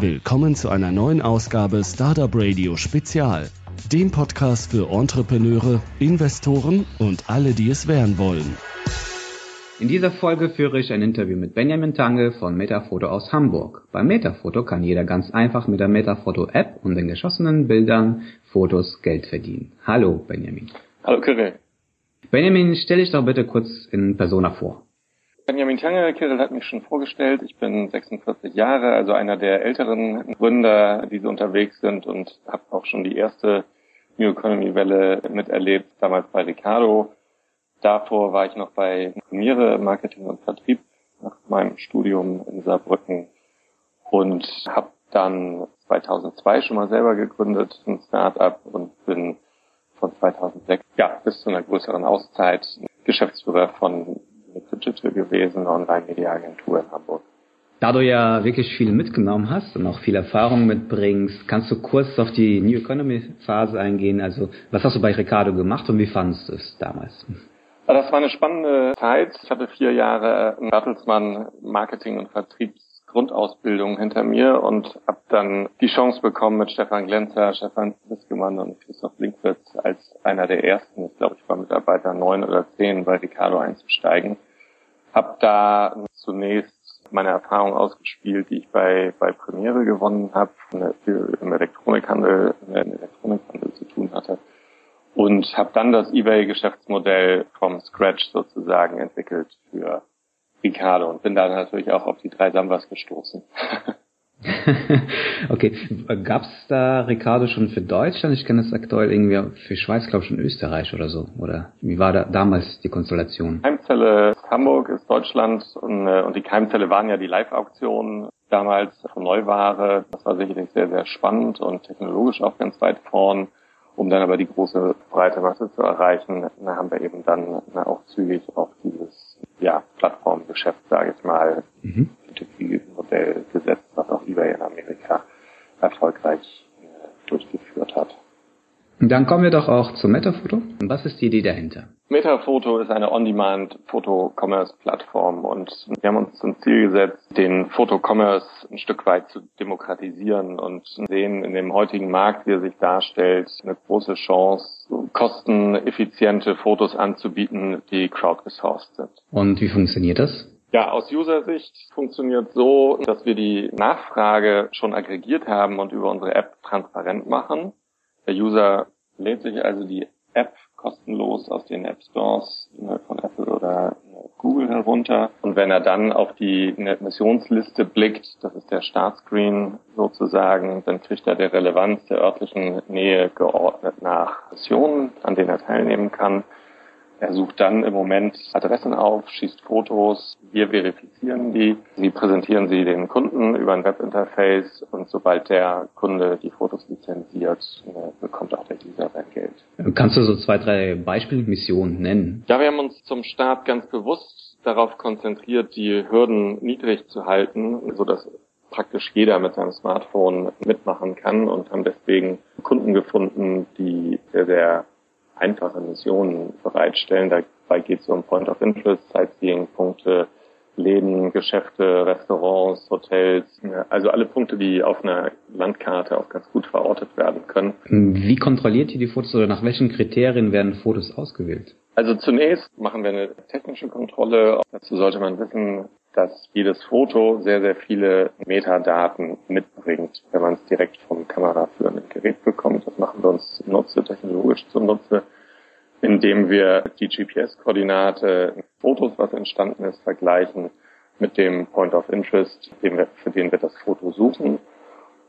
Willkommen zu einer neuen Ausgabe Startup Radio Spezial, dem Podcast für Entrepreneure, Investoren und alle, die es werden wollen. In dieser Folge führe ich ein Interview mit Benjamin Tange von Metafoto aus Hamburg. Bei Metafoto kann jeder ganz einfach mit der Metafoto App und den geschossenen Bildern Fotos Geld verdienen. Hallo Benjamin. Hallo Kirill. Benjamin, stell dich doch bitte kurz in Persona vor. Benjamin Tange, Kirill hat mich schon vorgestellt. Ich bin 46 Jahre, also einer der älteren Gründer, die so unterwegs sind und habe auch schon die erste New Economy Welle miterlebt, damals bei Ricardo. Davor war ich noch bei Premiere Marketing und Vertrieb nach meinem Studium in Saarbrücken und habe dann 2002 schon mal selber gegründet, ein Startup und bin von 2006 ja bis zu einer größeren Auszeit Geschäftsführer von Digital gewesen, Online-Media-Agentur in Hamburg. Da du ja wirklich viel mitgenommen hast und auch viel Erfahrung mitbringst, kannst du kurz auf die New Economy Phase eingehen? Also was hast du bei Ricardo gemacht und wie fandest du es damals? Das war eine spannende Zeit. Ich hatte vier Jahre Bertelsmann Marketing und Vertriebsgrundausbildung hinter mir und habe dann die Chance bekommen, mit Stefan Glenzer, Stefan Biskemann und Christoph Linkwitz als einer der ersten, ich glaube, ich war Mitarbeiter neun oder zehn, bei Ricardo einzusteigen habe da zunächst meine Erfahrung ausgespielt, die ich bei, bei Premiere gewonnen habe, im Elektronikhandel, im Elektronikhandel zu tun hatte. Und habe dann das eBay-Geschäftsmodell vom Scratch sozusagen entwickelt für Ricardo und bin da natürlich auch auf die drei Sambas gestoßen. okay, gab es da Ricardo schon für Deutschland? Ich kenne es aktuell irgendwie für Schweiz, glaube ich, und Österreich oder so. Oder wie war da damals die Konstellation? Keimzelle Hamburg ist Deutschland und, äh, und die Keimzelle waren ja die Live-Auktionen damals von Neuware. Das war sicherlich sehr, sehr spannend und technologisch auch ganz weit vorn. Um dann aber die große breite Masse zu erreichen, da haben wir eben dann auch zügig auf dieses ja, Plattformgeschäft, sage ich mal, mhm. Modell gesetzt, was auch eBay in Amerika erfolgreich äh, durchgeführt hat. Dann kommen wir doch auch zum Metafoto. Was ist die Idee dahinter? Metafoto ist eine On-Demand-Foto-Commerce-Plattform und wir haben uns zum Ziel gesetzt, den Foto-Commerce ein Stück weit zu demokratisieren und sehen in dem heutigen Markt, wie er sich darstellt, eine große Chance, kosteneffiziente Fotos anzubieten, die crowdgesourced sind. Und wie funktioniert das? Ja, aus User-Sicht funktioniert so, dass wir die Nachfrage schon aggregiert haben und über unsere App transparent machen. Der User lädt sich also die App kostenlos aus den App Stores von Apple oder Google herunter. Und wenn er dann auf die Missionsliste blickt, das ist der Startscreen sozusagen, dann kriegt er der Relevanz der örtlichen Nähe geordnet nach Missionen, an denen er teilnehmen kann. Er sucht dann im Moment Adressen auf, schießt Fotos, wir verifizieren die, sie präsentieren sie den Kunden über ein Webinterface und sobald der Kunde die Fotos lizenziert, äh, bekommt auch der User sein Geld. Kannst du so zwei, drei Beispielmissionen nennen? Ja, wir haben uns zum Start ganz bewusst darauf konzentriert, die Hürden niedrig zu halten, so dass praktisch jeder mit seinem Smartphone mitmachen kann und haben deswegen Kunden gefunden, die sehr, sehr einfache Missionen bereitstellen. Dabei geht es um Point of Interest, Sightseeing-Punkte, Läden, Geschäfte, Restaurants, Hotels, also alle Punkte, die auf einer Landkarte auch ganz gut verortet werden können. Wie kontrolliert ihr die Fotos oder nach welchen Kriterien werden Fotos ausgewählt? Also zunächst machen wir eine technische Kontrolle. Dazu sollte man wissen, dass jedes Foto sehr, sehr viele Metadaten mitbringt, wenn man es direkt vom kameraführenden Gerät bekommt. Das machen wir uns Nutze, technologisch zunutze, indem wir die GPS-Koordinate, Fotos, was entstanden ist, vergleichen mit dem Point of Interest, für den wir das Foto suchen.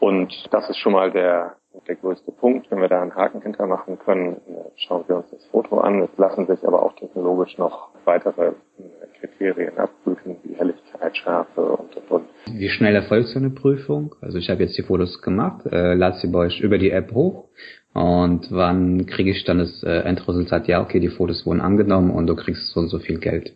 Und das ist schon mal der, der größte Punkt. Wenn wir da einen Haken hintermachen können, schauen wir uns das Foto an. Es lassen sich aber auch technologisch noch weitere Kriterien abprüfen, wie Helligkeit, Schärfe und, und, und. Wie schnell erfolgt so eine Prüfung? Also ich habe jetzt die Fotos gemacht, äh, lade sie bei euch über die App hoch und wann kriege ich dann das äh, Endresultat? Ja, okay, die Fotos wurden angenommen und du kriegst so und so viel Geld.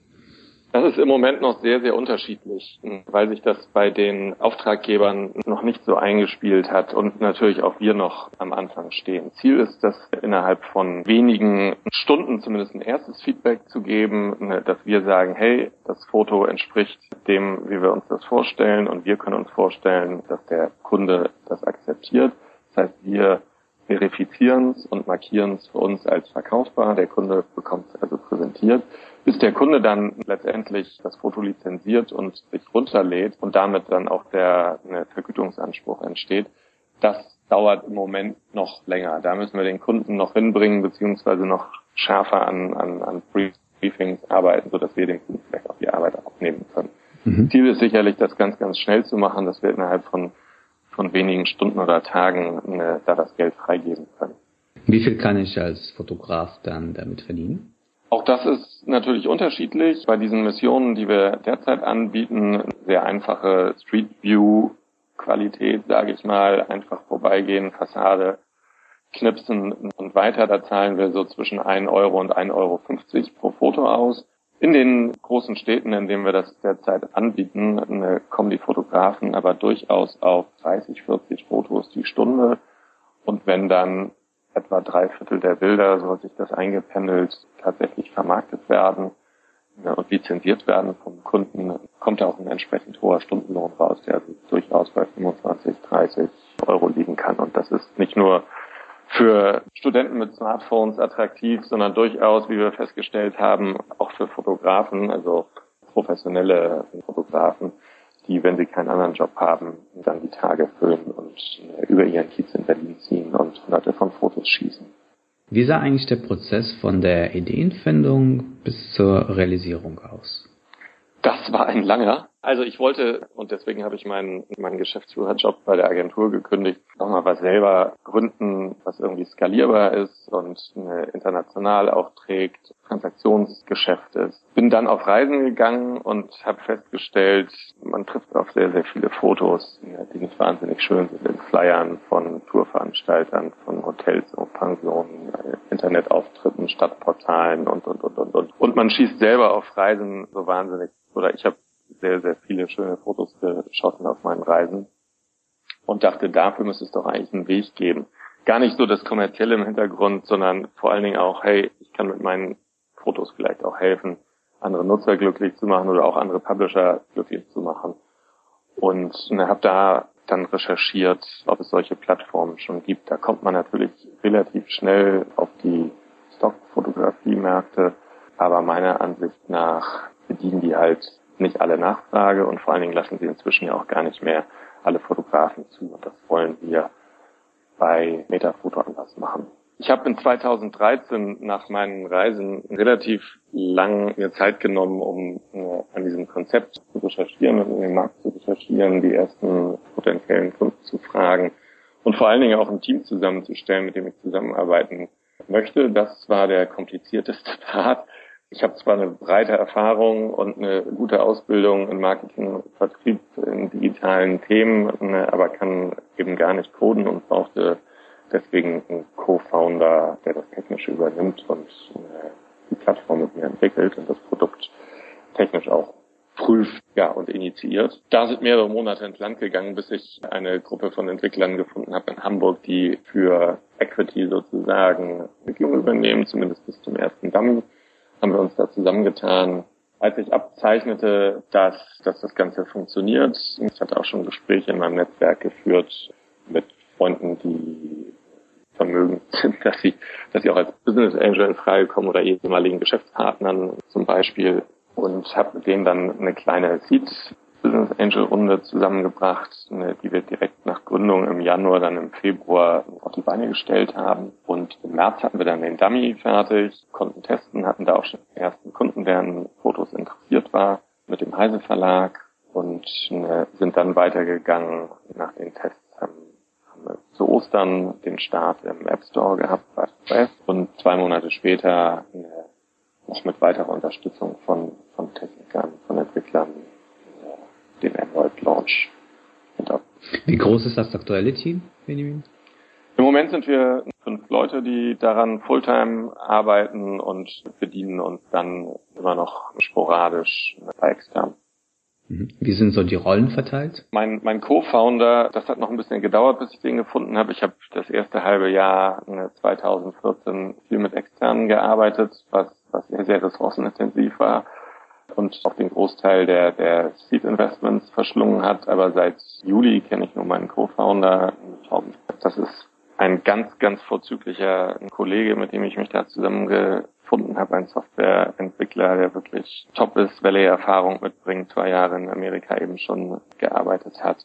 Das ist im Moment noch sehr, sehr unterschiedlich, weil sich das bei den Auftraggebern noch nicht so eingespielt hat und natürlich auch wir noch am Anfang stehen. Ziel ist, dass innerhalb von wenigen Stunden zumindest ein erstes Feedback zu geben, ne, dass wir sagen, hey, das Foto entspricht dem, wie wir uns das vorstellen und wir können uns vorstellen, dass der Kunde das akzeptiert. Das heißt, wir verifizieren es und markieren es für uns als verkaufbar. Der Kunde bekommt es also präsentiert. Bis der Kunde dann letztendlich das Foto lizenziert und sich runterlädt und damit dann auch der eine Vergütungsanspruch entsteht, das dauert im Moment noch länger. Da müssen wir den Kunden noch hinbringen, beziehungsweise noch schärfer an, an, an Briefings arbeiten, sodass wir den Kunden vielleicht auch die Arbeit aufnehmen können. Mhm. Ziel ist sicherlich, das ganz, ganz schnell zu machen, dass wir innerhalb von von wenigen Stunden oder Tagen äh, da das Geld freigeben können. Wie viel kann ich als Fotograf dann damit verdienen? Auch das ist natürlich unterschiedlich. Bei diesen Missionen, die wir derzeit anbieten, sehr einfache Street View Qualität, sage ich mal, einfach vorbeigehen, Fassade knipsen und weiter. Da zahlen wir so zwischen 1 Euro und 1,50 Euro pro Foto aus. In den großen Städten, in denen wir das derzeit anbieten, kommen die Fotografen aber durchaus auf 30, 40 Fotos die Stunde. Und wenn dann etwa drei Viertel der Bilder, so hat sich das eingependelt, tatsächlich vermarktet werden ja, und lizenziert werden vom Kunden, kommt auch ein entsprechend hoher Stundenlohn raus, der durchaus bei 25, 30 Euro liegen kann. Und das ist nicht nur für Studenten mit Smartphones attraktiv, sondern durchaus, wie wir festgestellt haben, auch für Fotografen, also professionelle Fotografen, die, wenn sie keinen anderen Job haben, dann die Tage füllen und äh, über ihren Kiez in Berlin ziehen hunderte von Fotos schießen. Wie sah eigentlich der Prozess von der Ideenfindung bis zur Realisierung aus? Das war ein langer. Also ich wollte, und deswegen habe ich meinen, meinen Geschäftsführerjob bei der Agentur gekündigt, nochmal was selber gründen, was irgendwie skalierbar ist und international auch trägt, Transaktionsgeschäft ist. Bin dann auf Reisen gegangen und habe festgestellt, man trifft auf sehr, sehr viele Fotos, die nicht wahnsinnig schön sind, in Flyern von Tourveranstaltern, von Hotels und Pensionen, Internetauftritten, Stadtportalen und, und, und, und, und. Und man schießt selber auf Reisen so wahnsinnig oder ich habe sehr, sehr viele schöne Fotos geschossen auf meinen Reisen und dachte, dafür müsste es doch eigentlich einen Weg geben. Gar nicht so das Kommerzielle im Hintergrund, sondern vor allen Dingen auch, hey, ich kann mit meinen Fotos vielleicht auch helfen, andere Nutzer glücklich zu machen oder auch andere Publisher glücklich zu machen. Und habe da dann recherchiert, ob es solche Plattformen schon gibt. Da kommt man natürlich relativ schnell auf die Stockfotografie-Märkte, aber meiner Ansicht nach bedienen die halt nicht alle Nachfrage und vor allen Dingen lassen sie inzwischen ja auch gar nicht mehr alle Fotografen zu und das wollen wir bei Metafoto anders machen. Ich habe in 2013 nach meinen Reisen relativ lang mir Zeit genommen, um äh, an diesem Konzept zu recherchieren und in den Markt zu recherchieren, die ersten potenziellen Kunden zu fragen und vor allen Dingen auch ein Team zusammenzustellen, mit dem ich zusammenarbeiten möchte. Das war der komplizierteste Part. Ich habe zwar eine breite Erfahrung und eine gute Ausbildung in Marketing, Vertrieb, in digitalen Themen, ne, aber kann eben gar nicht coden und brauchte deswegen einen Co-Founder, der das technisch übernimmt und äh, die Plattform mit mir entwickelt und das Produkt technisch auch prüft ja, und initiiert. Da sind mehrere Monate ins Land gegangen, bis ich eine Gruppe von Entwicklern gefunden habe in Hamburg, die für Equity sozusagen Entwicklung übernehmen, zumindest bis zum ersten Dummy haben wir uns da zusammengetan. Als ich abzeichnete, dass, dass das Ganze funktioniert, ich hatte auch schon Gespräche in meinem Netzwerk geführt mit Freunden, die vermögend sind, dass sie, dass sie auch als Business Angel in Frage kommen oder ehemaligen Geschäftspartnern zum Beispiel und habe mit denen dann eine kleine Seed Business Angel Runde zusammengebracht, die wir direkt nach Gründung im Januar, dann im Februar auf die Beine gestellt haben. Und im März hatten wir dann den Dummy fertig, konnten testen, hatten da auch schon den ersten Kunden, der an Fotos interessiert war, mit dem Heise Verlag und äh, sind dann weitergegangen nach den Tests. Haben, wir zu Ostern den Start im App Store gehabt bei Express und zwei Monate später äh, noch mit weiterer Unterstützung von, von Technikern, von Entwicklern den Launch hinter. Wie groß ist das aktuelle Team, Benjamin? Im Moment sind wir fünf Leute, die daran Fulltime arbeiten und bedienen uns dann immer noch sporadisch bei extern. Mhm. Wie sind so die Rollen verteilt? Mein, mein Co-Founder, das hat noch ein bisschen gedauert, bis ich den gefunden habe. Ich habe das erste halbe Jahr 2014 viel mit externen gearbeitet, was, was sehr, sehr ressourcenintensiv war und auch den Großteil der, der Seed Investments verschlungen hat. Aber seit Juli kenne ich nur meinen Co-Founder. Das ist ein ganz, ganz vorzüglicher Kollege, mit dem ich mich da zusammengefunden habe, ein Softwareentwickler, der wirklich top ist, Valley-Erfahrung mitbringt, zwei Jahre in Amerika eben schon gearbeitet hat,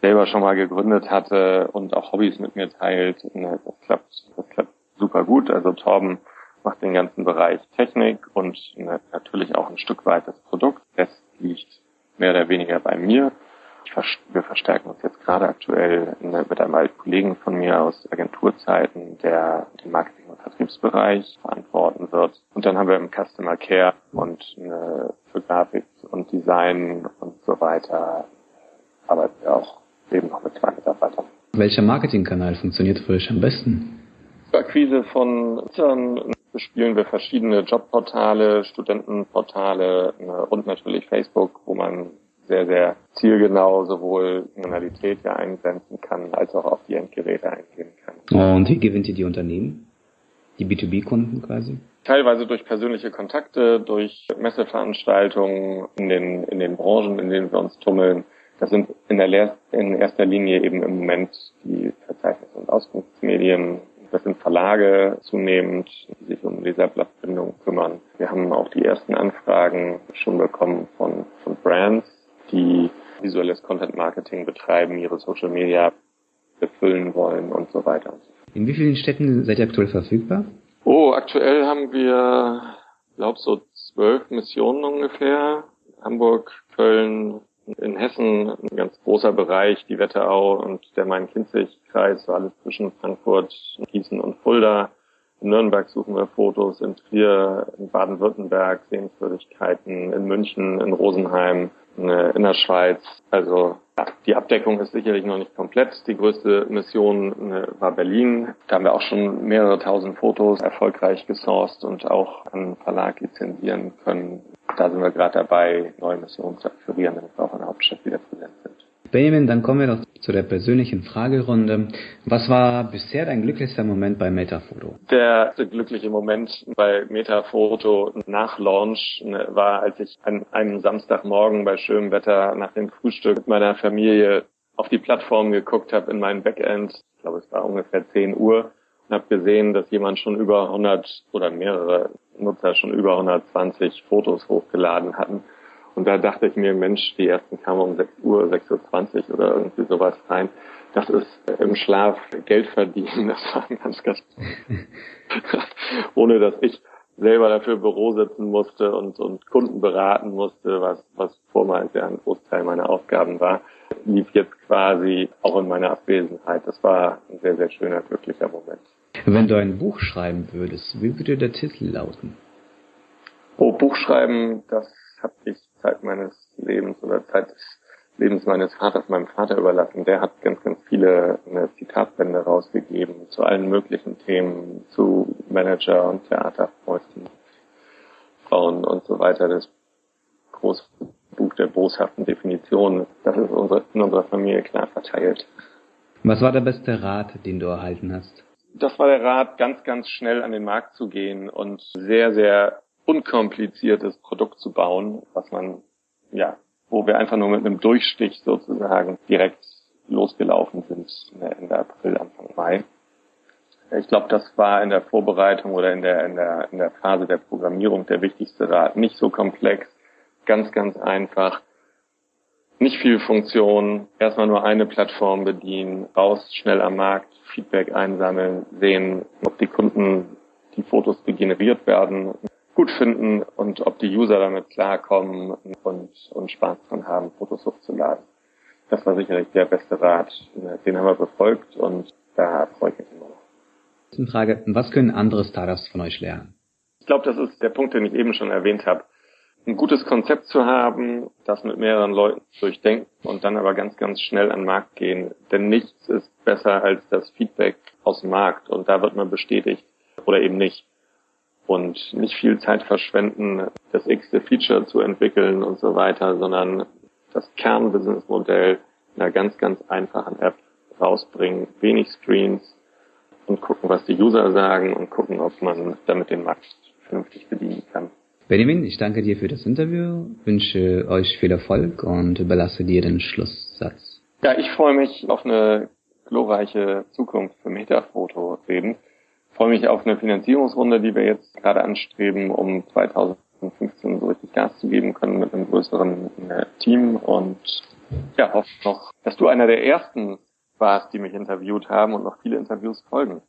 selber schon mal gegründet hatte und auch Hobbys mit mir teilt. Das klappt, das klappt super gut. Also Torben macht den ganzen Bereich Technik und natürlich auch ein Stück weit das Produkt. Das liegt mehr oder weniger bei mir wir verstärken uns jetzt gerade aktuell mit einem alten Kollegen von mir aus Agenturzeiten, der den Marketing- und Vertriebsbereich verantworten wird. Und dann haben wir im Customer Care und für Grafik und Design und so weiter arbeiten wir auch eben noch mit zwei Mitarbeitern. Welcher Marketingkanal funktioniert für euch am besten? Akquise von bespielen wir verschiedene Jobportale, Studentenportale und natürlich Facebook, wo man sehr, sehr zielgenau sowohl Kriminalität ja eingrenzen kann, als auch auf die Endgeräte eingehen kann. Und wie gewinnt ihr die Unternehmen? Die B2B-Kunden quasi? Teilweise durch persönliche Kontakte, durch Messeveranstaltungen in den, in den Branchen, in denen wir uns tummeln. Das sind in, der Lehr in erster Linie eben im Moment die Verzeichnis- und Auskunftsmedien. Das sind Verlage zunehmend, die sich um Leserblattbindung kümmern. Wir haben auch die ersten Anfragen schon bekommen von, von Brands, die visuelles Content Marketing betreiben, ihre Social Media befüllen wollen und so weiter. In wie vielen Städten seid ihr aktuell verfügbar? Oh, aktuell haben wir, glaube so zwölf Missionen ungefähr. Hamburg, Köln, in Hessen ein ganz großer Bereich, die Wetterau und der Main-Kinzig-Kreis, so alles zwischen Frankfurt, Gießen und Fulda. In Nürnberg suchen wir Fotos, in Trier, in Baden-Württemberg Sehenswürdigkeiten, in München, in Rosenheim, in der Schweiz. Also ja, die Abdeckung ist sicherlich noch nicht komplett. Die größte Mission ne, war Berlin. Da haben wir auch schon mehrere tausend Fotos erfolgreich gesourced und auch an Verlag lizenzieren können. Da sind wir gerade dabei, neue Missionen zu akquirieren, damit wir auch in der Hauptstadt wieder präsent sind. Benjamin, dann kommen wir doch zu der persönlichen Fragerunde. Was war bisher dein glücklichster Moment bei Metafoto? Der glückliche Moment bei Metafoto nach Launch ne, war, als ich an einem Samstagmorgen bei schönem Wetter nach dem Frühstück mit meiner Familie auf die Plattform geguckt habe in meinen Backend. Ich glaube, es war ungefähr 10 Uhr habe gesehen, dass jemand schon über 100 oder mehrere Nutzer schon über 120 Fotos hochgeladen hatten und da dachte ich mir, Mensch, die ersten kamen um 6 Uhr, 6.20 Uhr oder irgendwie sowas rein. Das ist im Schlaf Geld verdienen. Das war ganz, ganz, ohne dass ich selber dafür Büro sitzen musste und, und Kunden beraten musste, was, was vormals ja ein Großteil meiner Aufgaben war, lief jetzt quasi auch in meiner Abwesenheit. Das war ein sehr, sehr schöner, glücklicher Moment. Wenn du ein Buch schreiben würdest, wie würde der Titel lauten? Oh, Buch schreiben, das habe ich Zeit meines Lebens oder Zeit des Lebens meines Vaters meinem Vater überlassen. Der hat ganz, ganz viele Zitatbände rausgegeben zu allen möglichen Themen, zu Manager und Theaterfreunden, Frauen und so weiter. Das große Buch der boshaften Definitionen, das ist unsere, in unserer Familie klar verteilt. Was war der beste Rat, den du erhalten hast? Das war der Rat, ganz, ganz schnell an den Markt zu gehen und sehr, sehr unkompliziertes Produkt zu bauen, was man, ja, wo wir einfach nur mit einem Durchstich sozusagen direkt losgelaufen sind Ende April, Anfang Mai. Ich glaube, das war in der Vorbereitung oder in der, in der, in der Phase der Programmierung der wichtigste Rat. Nicht so komplex, ganz, ganz einfach. Nicht viel Funktion, erstmal nur eine Plattform bedienen, raus, schnell am Markt, Feedback einsammeln, sehen, ob die Kunden die Fotos, die generiert werden, gut finden und ob die User damit klarkommen und, und Spaß dran haben, Fotos hochzuladen. Das war sicherlich der beste Rat. Den haben wir befolgt und da freue ich mich immer noch. Frage, was können andere Startups von euch lernen? Ich glaube, das ist der Punkt, den ich eben schon erwähnt habe. Ein gutes Konzept zu haben, das mit mehreren Leuten durchdenken und dann aber ganz, ganz schnell an den Markt gehen. Denn nichts ist besser als das Feedback aus dem Markt und da wird man bestätigt oder eben nicht. und nicht viel Zeit verschwenden, das x-te Feature zu entwickeln und so weiter, sondern das Kernbusinessmodell in einer ganz, ganz einfachen App rausbringen, wenig Screens und gucken, was die User sagen und gucken, ob man damit den Markt vernünftig bedienen kann. Benjamin, ich danke dir für das Interview, wünsche euch viel Erfolg und überlasse dir den Schlusssatz. Ja, ich freue mich auf eine glorreiche Zukunft für Metafoto reden. Ich freue mich auf eine Finanzierungsrunde, die wir jetzt gerade anstreben, um 2015 so richtig Gas zu geben können mit einem größeren äh, Team und ja, hoffe noch, dass du einer der ersten warst, die mich interviewt haben und noch viele Interviews folgen.